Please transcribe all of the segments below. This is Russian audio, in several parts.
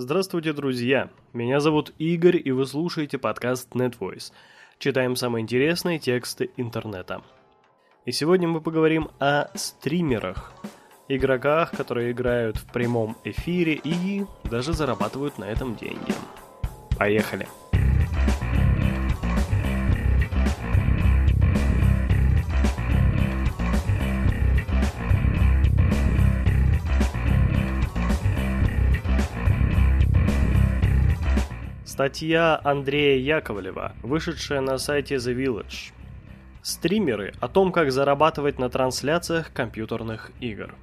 Здравствуйте, друзья! Меня зовут Игорь, и вы слушаете подкаст NetVoice. Читаем самые интересные тексты интернета. И сегодня мы поговорим о стримерах, игроках, которые играют в прямом эфире и даже зарабатывают на этом деньги. Поехали! Статья Андрея Яковлева, вышедшая на сайте The Village. Стримеры о том, как зарабатывать на трансляциях компьютерных игр.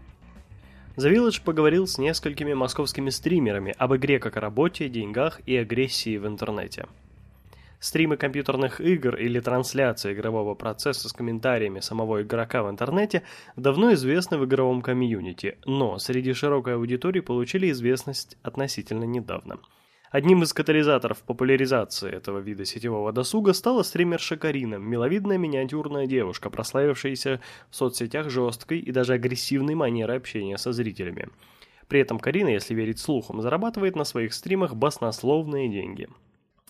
The Village поговорил с несколькими московскими стримерами об игре как о работе, деньгах и агрессии в интернете. Стримы компьютерных игр или трансляция игрового процесса с комментариями самого игрока в интернете давно известны в игровом комьюнити, но среди широкой аудитории получили известность относительно недавно – Одним из катализаторов популяризации этого вида сетевого досуга стала стримерша Карина, миловидная миниатюрная девушка, прославившаяся в соцсетях жесткой и даже агрессивной манерой общения со зрителями. При этом Карина, если верить слухам, зарабатывает на своих стримах баснословные деньги.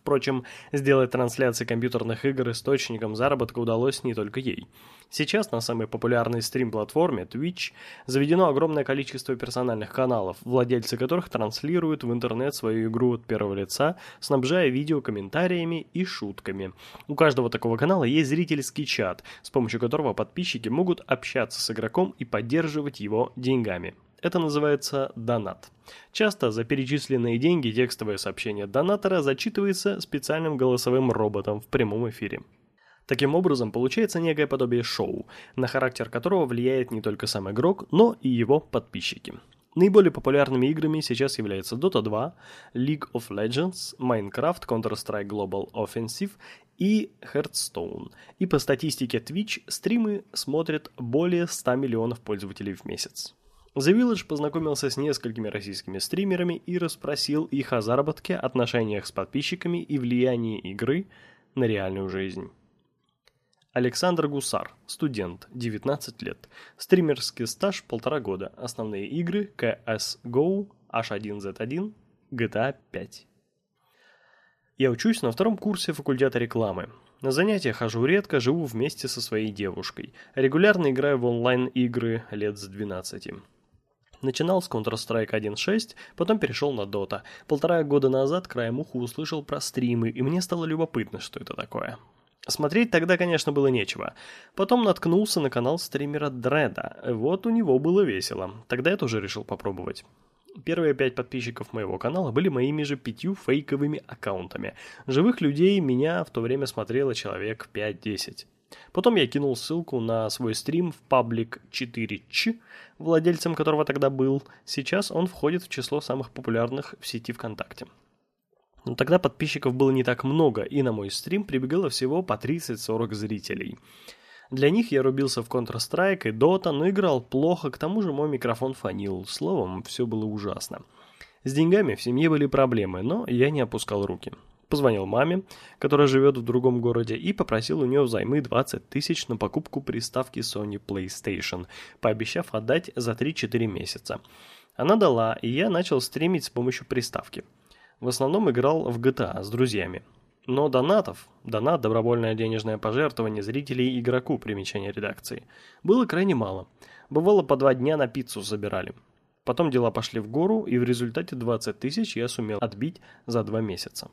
Впрочем, сделать трансляции компьютерных игр источником заработка удалось не только ей. Сейчас на самой популярной стрим-платформе Twitch заведено огромное количество персональных каналов, владельцы которых транслируют в интернет свою игру от первого лица, снабжая видео комментариями и шутками. У каждого такого канала есть зрительский чат, с помощью которого подписчики могут общаться с игроком и поддерживать его деньгами. Это называется донат. Часто за перечисленные деньги текстовое сообщение донатора зачитывается специальным голосовым роботом в прямом эфире. Таким образом, получается некое подобие шоу, на характер которого влияет не только сам игрок, но и его подписчики. Наиболее популярными играми сейчас являются Dota 2, League of Legends, Minecraft, Counter-Strike Global Offensive и Hearthstone. И по статистике Twitch стримы смотрят более 100 миллионов пользователей в месяц. The Village познакомился с несколькими российскими стримерами и расспросил их о заработке, отношениях с подписчиками и влиянии игры на реальную жизнь. Александр Гусар, студент, 19 лет. Стримерский стаж полтора года. Основные игры CSGO, H1Z1, GTA 5. Я учусь на втором курсе факультета рекламы. На занятия хожу редко, живу вместе со своей девушкой. Регулярно играю в онлайн-игры лет с 12. Начинал с Counter-Strike 1.6, потом перешел на Dota. Полтора года назад краем уха услышал про стримы, и мне стало любопытно, что это такое. Смотреть тогда, конечно, было нечего. Потом наткнулся на канал стримера Дреда. Вот у него было весело. Тогда я тоже решил попробовать. Первые пять подписчиков моего канала были моими же пятью фейковыми аккаунтами. Живых людей меня в то время смотрело человек 5-10. Потом я кинул ссылку на свой стрим в паблик 4Ч, владельцем которого тогда был. Сейчас он входит в число самых популярных в сети ВКонтакте. Но тогда подписчиков было не так много, и на мой стрим прибегало всего по 30-40 зрителей. Для них я рубился в Counter-Strike и Dota, но играл плохо, к тому же мой микрофон фонил. Словом, все было ужасно. С деньгами в семье были проблемы, но я не опускал руки. Позвонил маме, которая живет в другом городе, и попросил у нее взаймы 20 тысяч на покупку приставки Sony PlayStation, пообещав отдать за 3-4 месяца. Она дала, и я начал стримить с помощью приставки. В основном играл в GTA с друзьями. Но донатов, донат, добровольное денежное пожертвование зрителей игроку, примечание редакции, было крайне мало. Бывало по два дня на пиццу забирали. Потом дела пошли в гору, и в результате 20 тысяч я сумел отбить за два месяца.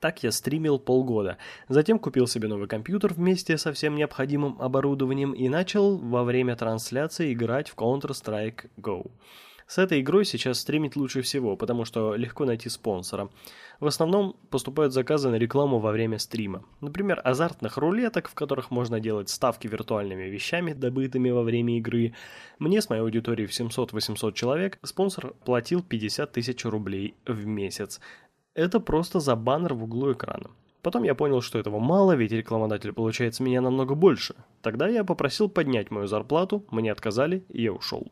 Так я стримил полгода. Затем купил себе новый компьютер вместе со всем необходимым оборудованием и начал во время трансляции играть в Counter-Strike Go. С этой игрой сейчас стримить лучше всего, потому что легко найти спонсора. В основном поступают заказы на рекламу во время стрима. Например, азартных рулеток, в которых можно делать ставки виртуальными вещами, добытыми во время игры. Мне с моей аудиторией в 700-800 человек спонсор платил 50 тысяч рублей в месяц. Это просто за баннер в углу экрана. Потом я понял, что этого мало, ведь рекламодатель получает с меня намного больше. Тогда я попросил поднять мою зарплату, мне отказали, и я ушел.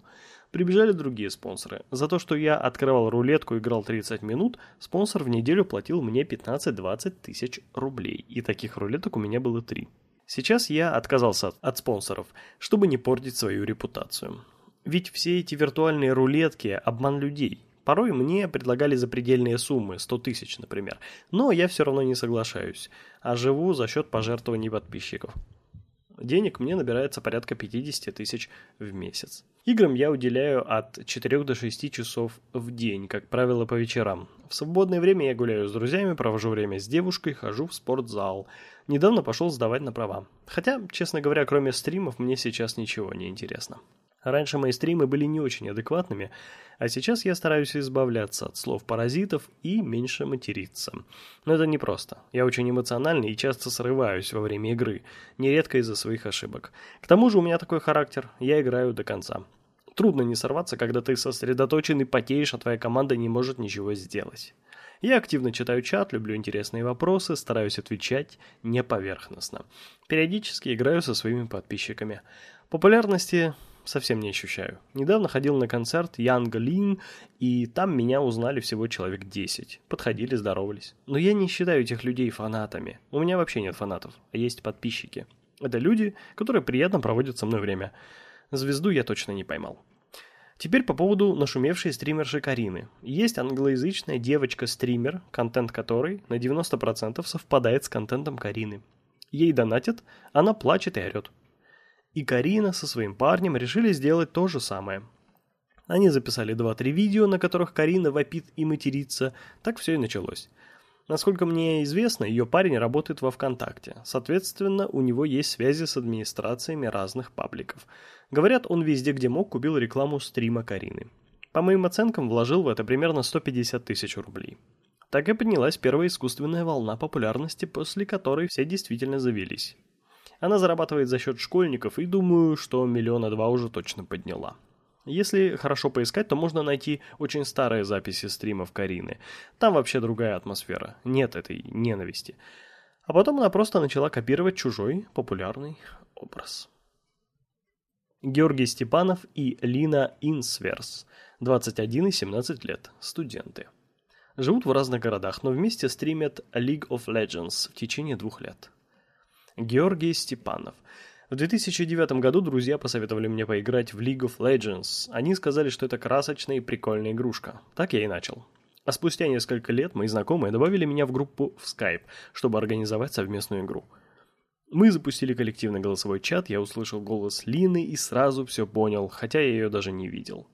Прибежали другие спонсоры. За то, что я открывал рулетку и играл 30 минут, спонсор в неделю платил мне 15-20 тысяч рублей. И таких рулеток у меня было три. Сейчас я отказался от спонсоров, чтобы не портить свою репутацию. Ведь все эти виртуальные рулетки – обман людей. Порой мне предлагали запредельные суммы, 100 тысяч, например, но я все равно не соглашаюсь, а живу за счет пожертвований подписчиков. Денег мне набирается порядка 50 тысяч в месяц. Играм я уделяю от 4 до 6 часов в день, как правило, по вечерам. В свободное время я гуляю с друзьями, провожу время с девушкой, хожу в спортзал. Недавно пошел сдавать на права. Хотя, честно говоря, кроме стримов, мне сейчас ничего не интересно. Раньше мои стримы были не очень адекватными, а сейчас я стараюсь избавляться от слов паразитов и меньше материться. Но это непросто. Я очень эмоциональный и часто срываюсь во время игры, нередко из-за своих ошибок. К тому же у меня такой характер, я играю до конца. Трудно не сорваться, когда ты сосредоточен и потеешь, а твоя команда не может ничего сделать. Я активно читаю чат, люблю интересные вопросы, стараюсь отвечать не поверхностно. Периодически играю со своими подписчиками. Популярности совсем не ощущаю. Недавно ходил на концерт Янга Лин, и там меня узнали всего человек 10. Подходили, здоровались. Но я не считаю этих людей фанатами. У меня вообще нет фанатов, а есть подписчики. Это люди, которые приятно проводят со мной время. Звезду я точно не поймал. Теперь по поводу нашумевшей стримерши Карины. Есть англоязычная девочка-стример, контент которой на 90% совпадает с контентом Карины. Ей донатят, она плачет и орет. И Карина со своим парнем решили сделать то же самое. Они записали 2-3 видео, на которых Карина вопит и матерится, так все и началось. Насколько мне известно, ее парень работает во ВКонтакте. Соответственно, у него есть связи с администрациями разных пабликов. Говорят, он везде, где мог, купил рекламу стрима Карины. По моим оценкам, вложил в это примерно 150 тысяч рублей. Так и поднялась первая искусственная волна популярности, после которой все действительно завелись. Она зарабатывает за счет школьников и думаю, что миллиона два уже точно подняла. Если хорошо поискать, то можно найти очень старые записи стримов Карины. Там вообще другая атмосфера, нет этой ненависти. А потом она просто начала копировать чужой популярный образ. Георгий Степанов и Лина Инсверс, 21 и 17 лет, студенты. Живут в разных городах, но вместе стримят League of Legends в течение двух лет. Георгий Степанов. В 2009 году друзья посоветовали мне поиграть в League of Legends. Они сказали, что это красочная и прикольная игрушка. Так я и начал. А спустя несколько лет мои знакомые добавили меня в группу в Skype, чтобы организовать совместную игру. Мы запустили коллективный голосовой чат, я услышал голос Лины и сразу все понял, хотя я ее даже не видел.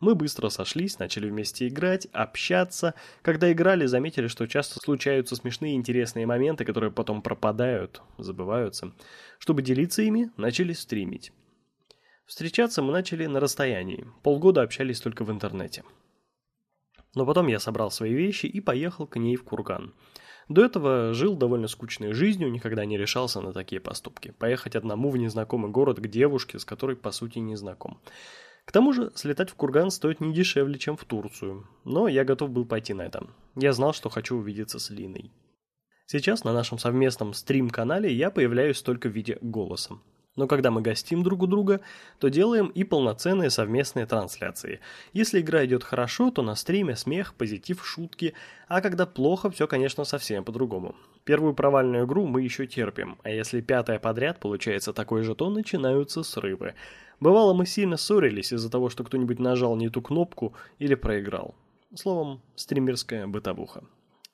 Мы быстро сошлись, начали вместе играть, общаться. Когда играли, заметили, что часто случаются смешные интересные моменты, которые потом пропадают, забываются. Чтобы делиться ими, начали стримить. Встречаться мы начали на расстоянии. Полгода общались только в интернете. Но потом я собрал свои вещи и поехал к ней в Курган. До этого жил довольно скучной жизнью, никогда не решался на такие поступки. Поехать одному в незнакомый город к девушке, с которой по сути не знаком. К тому же, слетать в Курган стоит не дешевле, чем в Турцию. Но я готов был пойти на это. Я знал, что хочу увидеться с Линой. Сейчас на нашем совместном стрим-канале я появляюсь только в виде голоса. Но когда мы гостим друг у друга, то делаем и полноценные совместные трансляции. Если игра идет хорошо, то на стриме смех, позитив, шутки, а когда плохо, все, конечно, совсем по-другому. Первую провальную игру мы еще терпим, а если пятая подряд получается такой же, то начинаются срывы. Бывало, мы сильно ссорились из-за того, что кто-нибудь нажал не ту кнопку или проиграл. Словом, стримерская бытовуха.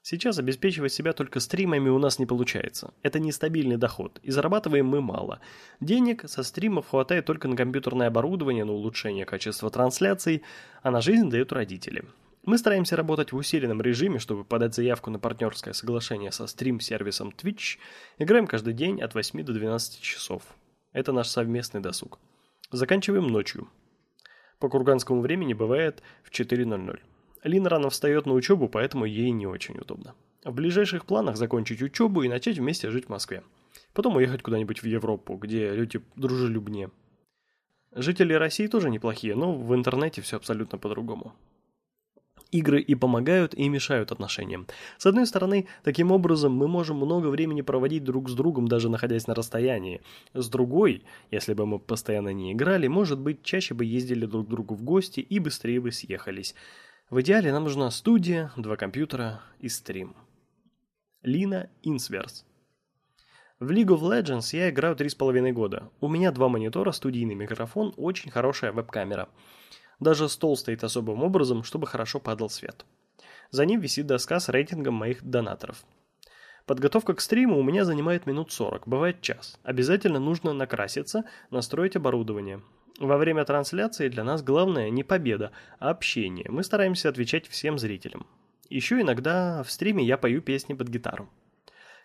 Сейчас обеспечивать себя только стримами у нас не получается. Это нестабильный доход, и зарабатываем мы мало. Денег со стримов хватает только на компьютерное оборудование, на улучшение качества трансляций, а на жизнь дают родители. Мы стараемся работать в усиленном режиме, чтобы подать заявку на партнерское соглашение со стрим-сервисом Twitch. Играем каждый день от 8 до 12 часов. Это наш совместный досуг. Заканчиваем ночью. По курганскому времени бывает в 4.00. Лина рано встает на учебу, поэтому ей не очень удобно. В ближайших планах закончить учебу и начать вместе жить в Москве. Потом уехать куда-нибудь в Европу, где люди дружелюбнее. Жители России тоже неплохие, но в интернете все абсолютно по-другому. Игры и помогают, и мешают отношениям. С одной стороны, таким образом мы можем много времени проводить друг с другом, даже находясь на расстоянии. С другой, если бы мы постоянно не играли, может быть, чаще бы ездили друг к другу в гости и быстрее бы съехались. В идеале нам нужна студия, два компьютера и стрим. Лина Инсверс. В League of Legends я играю 3,5 года. У меня два монитора, студийный микрофон, очень хорошая веб-камера. Даже стол стоит особым образом, чтобы хорошо падал свет. За ним висит доска с рейтингом моих донаторов. Подготовка к стриму у меня занимает минут 40, бывает час. Обязательно нужно накраситься, настроить оборудование. Во время трансляции для нас главное не победа, а общение. Мы стараемся отвечать всем зрителям. Еще иногда в стриме я пою песни под гитару.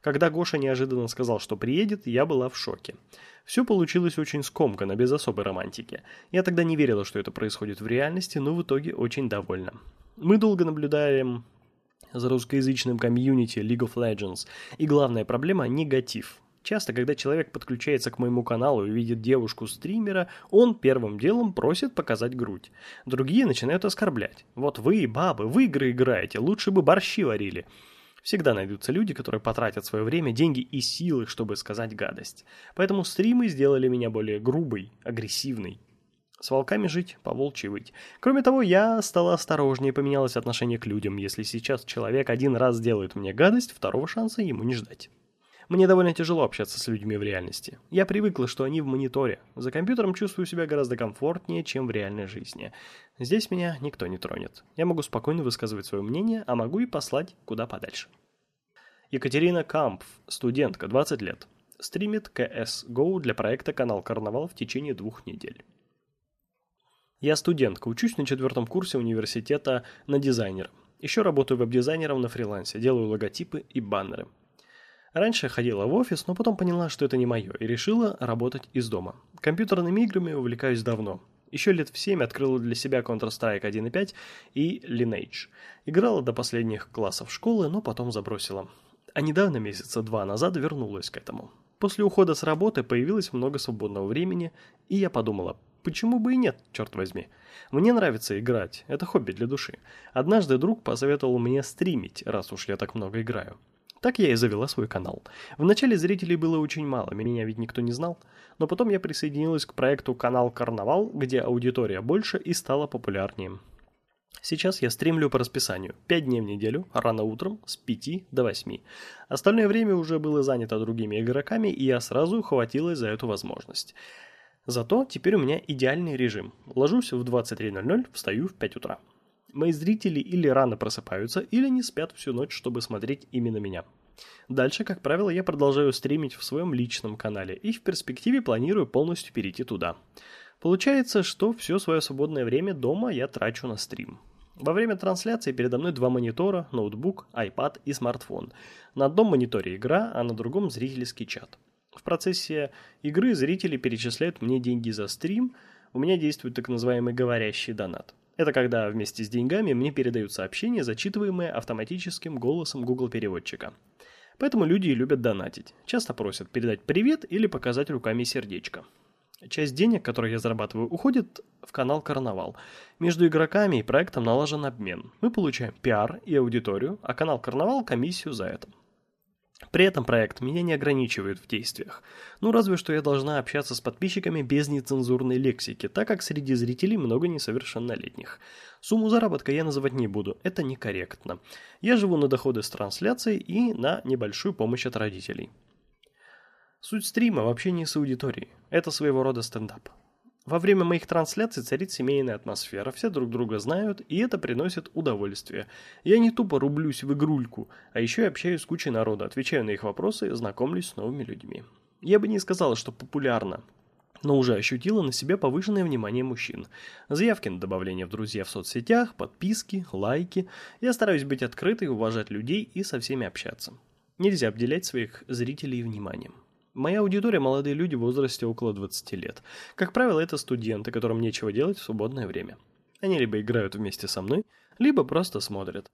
Когда Гоша неожиданно сказал, что приедет, я была в шоке. Все получилось очень скомканно, без особой романтики. Я тогда не верила, что это происходит в реальности, но в итоге очень довольна. Мы долго наблюдаем за русскоязычным комьюнити League of Legends, и главная проблема – негатив. Часто, когда человек подключается к моему каналу и видит девушку-стримера, он первым делом просит показать грудь. Другие начинают оскорблять. Вот вы, бабы, в игры играете, лучше бы борщи варили. Всегда найдутся люди, которые потратят свое время, деньги и силы, чтобы сказать гадость. Поэтому стримы сделали меня более грубой, агрессивной. С волками жить, по волчьи выть. Кроме того, я стала осторожнее, поменялось отношение к людям. Если сейчас человек один раз сделает мне гадость, второго шанса ему не ждать. Мне довольно тяжело общаться с людьми в реальности. Я привыкла, что они в мониторе. За компьютером чувствую себя гораздо комфортнее, чем в реальной жизни. Здесь меня никто не тронет. Я могу спокойно высказывать свое мнение, а могу и послать куда подальше. Екатерина Кампф, студентка, 20 лет. Стримит CSGO для проекта «Канал Карнавал» в течение двух недель. Я студентка, учусь на четвертом курсе университета на дизайнера. Еще работаю веб-дизайнером на фрилансе, делаю логотипы и баннеры – Раньше я ходила в офис, но потом поняла, что это не мое, и решила работать из дома. Компьютерными играми увлекаюсь давно. Еще лет в 7 открыла для себя Counter-Strike 1.5 и Lineage. Играла до последних классов школы, но потом забросила. А недавно, месяца два назад, вернулась к этому. После ухода с работы появилось много свободного времени, и я подумала, почему бы и нет, черт возьми. Мне нравится играть, это хобби для души. Однажды друг посоветовал мне стримить, раз уж я так много играю. Так я и завела свой канал. Вначале зрителей было очень мало, меня ведь никто не знал. Но потом я присоединилась к проекту «Канал Карнавал», где аудитория больше и стала популярнее. Сейчас я стримлю по расписанию. 5 дней в неделю, рано утром, с 5 до 8. Остальное время уже было занято другими игроками, и я сразу ухватилась за эту возможность. Зато теперь у меня идеальный режим. Ложусь в 23.00, встаю в 5 утра. Мои зрители или рано просыпаются, или не спят всю ночь, чтобы смотреть именно меня. Дальше, как правило, я продолжаю стримить в своем личном канале и в перспективе планирую полностью перейти туда. Получается, что все свое свободное время дома я трачу на стрим. Во время трансляции передо мной два монитора, ноутбук, iPad и смартфон. На одном мониторе игра, а на другом зрительский чат. В процессе игры зрители перечисляют мне деньги за стрим, у меня действует так называемый говорящий донат. Это когда вместе с деньгами мне передают сообщения, зачитываемые автоматическим голосом Google переводчика. Поэтому люди и любят донатить. Часто просят передать привет или показать руками сердечко. Часть денег, которые я зарабатываю, уходит в канал Карнавал. Между игроками и проектом налажен обмен. Мы получаем пиар и аудиторию, а канал Карнавал – комиссию за это. При этом проект меня не ограничивает в действиях. Ну, разве что я должна общаться с подписчиками без нецензурной лексики, так как среди зрителей много несовершеннолетних. Сумму заработка я называть не буду, это некорректно. Я живу на доходы с трансляцией и на небольшую помощь от родителей. Суть стрима в общении с аудиторией. Это своего рода стендап. Во время моих трансляций царит семейная атмосфера, все друг друга знают, и это приносит удовольствие. Я не тупо рублюсь в игрульку, а еще и общаюсь с кучей народа, отвечаю на их вопросы знакомлюсь с новыми людьми. Я бы не сказала, что популярно, но уже ощутила на себе повышенное внимание мужчин. Заявки на добавление в друзья в соцсетях, подписки, лайки. Я стараюсь быть открытой, уважать людей и со всеми общаться. Нельзя обделять своих зрителей вниманием. Моя аудитория – молодые люди в возрасте около 20 лет. Как правило, это студенты, которым нечего делать в свободное время. Они либо играют вместе со мной, либо просто смотрят.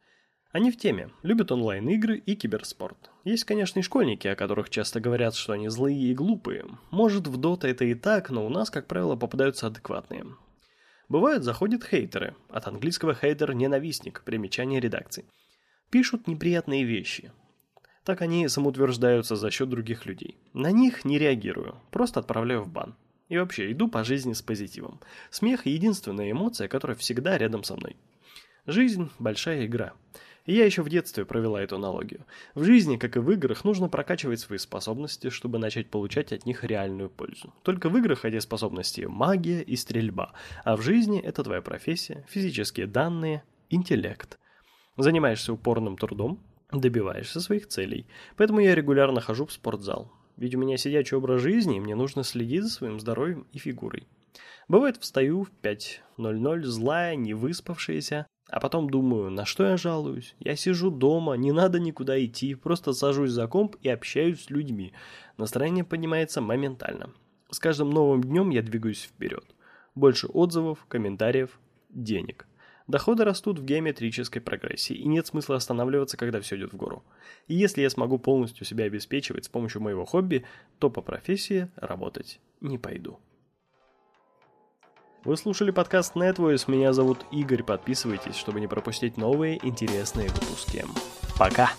Они в теме, любят онлайн-игры и киберспорт. Есть, конечно, и школьники, о которых часто говорят, что они злые и глупые. Может, в Дота это и так, но у нас, как правило, попадаются адекватные. Бывают, заходят хейтеры. От английского хейтер – ненавистник, примечание редакции. Пишут неприятные вещи, так они самоутверждаются за счет других людей. На них не реагирую, просто отправляю в бан. И вообще, иду по жизни с позитивом. Смех – единственная эмоция, которая всегда рядом со мной. Жизнь – большая игра. Я еще в детстве провела эту аналогию. В жизни, как и в играх, нужно прокачивать свои способности, чтобы начать получать от них реальную пользу. Только в играх эти способности магия и стрельба, а в жизни это твоя профессия, физические данные, интеллект. Занимаешься упорным трудом, добиваешься своих целей. Поэтому я регулярно хожу в спортзал. Ведь у меня сидячий образ жизни, и мне нужно следить за своим здоровьем и фигурой. Бывает, встаю в 5.00, злая, не выспавшаяся, а потом думаю, на что я жалуюсь? Я сижу дома, не надо никуда идти, просто сажусь за комп и общаюсь с людьми. Настроение поднимается моментально. С каждым новым днем я двигаюсь вперед. Больше отзывов, комментариев, денег. Доходы растут в геометрической прогрессии, и нет смысла останавливаться, когда все идет в гору. И если я смогу полностью себя обеспечивать с помощью моего хобби, то по профессии работать не пойду. Вы слушали подкаст NetVoice, меня зовут Игорь, подписывайтесь, чтобы не пропустить новые интересные выпуски. Пока!